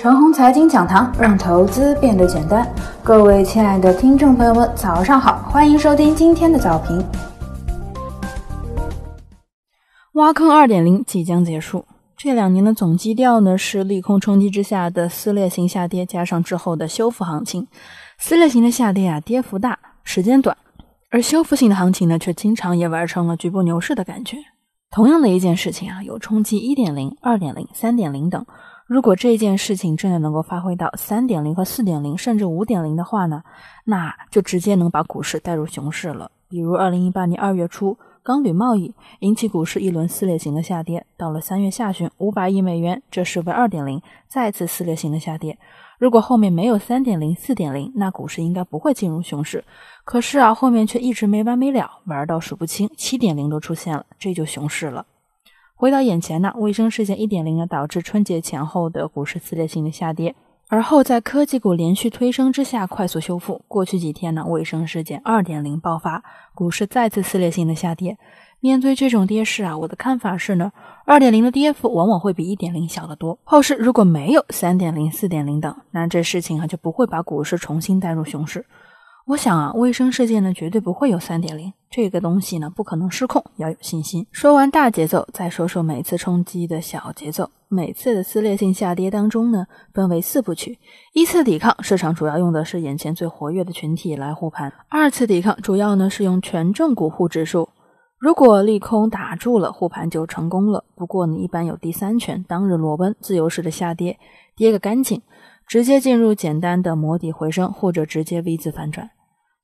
陈红财经讲堂，让投资变得简单。各位亲爱的听众朋友们，早上好，欢迎收听今天的早评。挖坑二点零即将结束，这两年的总基调呢是利空冲击之下的撕裂型下跌，加上之后的修复行情。撕裂型的下跌啊，跌幅大，时间短；而修复性的行情呢，却经常也玩成了局部牛市的感觉。同样的一件事情啊，有冲击一点零、二点零、三点零等。如果这件事情真的能够发挥到三点零和四点零，甚至五点零的话呢，那就直接能把股市带入熊市了。比如二零一八年二月初，钢铝贸易引起股市一轮撕裂型的下跌，到了三月下旬，五百亿美元，这是为二点零，再次撕裂型的下跌。如果后面没有三点零、四点零，那股市应该不会进入熊市。可是啊，后面却一直没完没了，玩到数不清，七点零都出现了，这就熊市了。回到眼前呢，卫生事件一点零呢，导致春节前后的股市撕裂性的下跌，而后在科技股连续推升之下快速修复。过去几天呢，卫生事件二点零爆发，股市再次撕裂性的下跌。面对这种跌势啊，我的看法是呢，二点零的跌幅往往会比一点零小得多。后市如果没有三点零、四点零等，那这事情啊就不会把股市重新带入熊市。我想啊，卫生事件呢绝对不会有三点零这个东西呢，不可能失控，要有信心。说完大节奏，再说说每次冲击的小节奏。每次的撕裂性下跌当中呢，分为四部曲：一次抵抗，市场主要用的是眼前最活跃的群体来护盘；二次抵抗，主要呢是用权重股护指数，如果利空打住了，护盘就成功了。不过呢，一般有第三拳，当日裸奔自由式的下跌，跌个干净，直接进入简单的磨底回升，或者直接 V 字反转。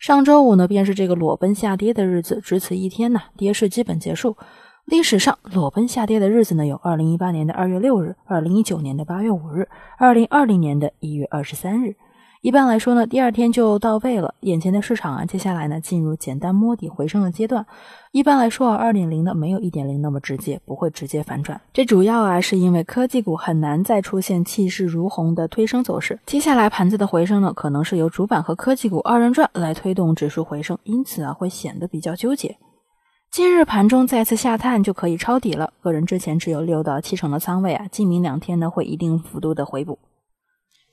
上周五呢，便是这个裸奔下跌的日子，只此一天呢，跌势基本结束。历史上裸奔下跌的日子呢，有二零一八年的二月六日、二零一九年的八月五日、二零二零年的一月二十三日。一般来说呢，第二天就到位了。眼前的市场啊，接下来呢进入简单摸底回升的阶段。一般来说啊，二点零呢没有一点零那么直接，不会直接反转。这主要啊是因为科技股很难再出现气势如虹的推升走势。接下来盘子的回升呢，可能是由主板和科技股二人转来推动指数回升，因此啊会显得比较纠结。今日盘中再次下探就可以抄底了。个人之前只有六到七成的仓位啊，今明两天呢会一定幅度的回补。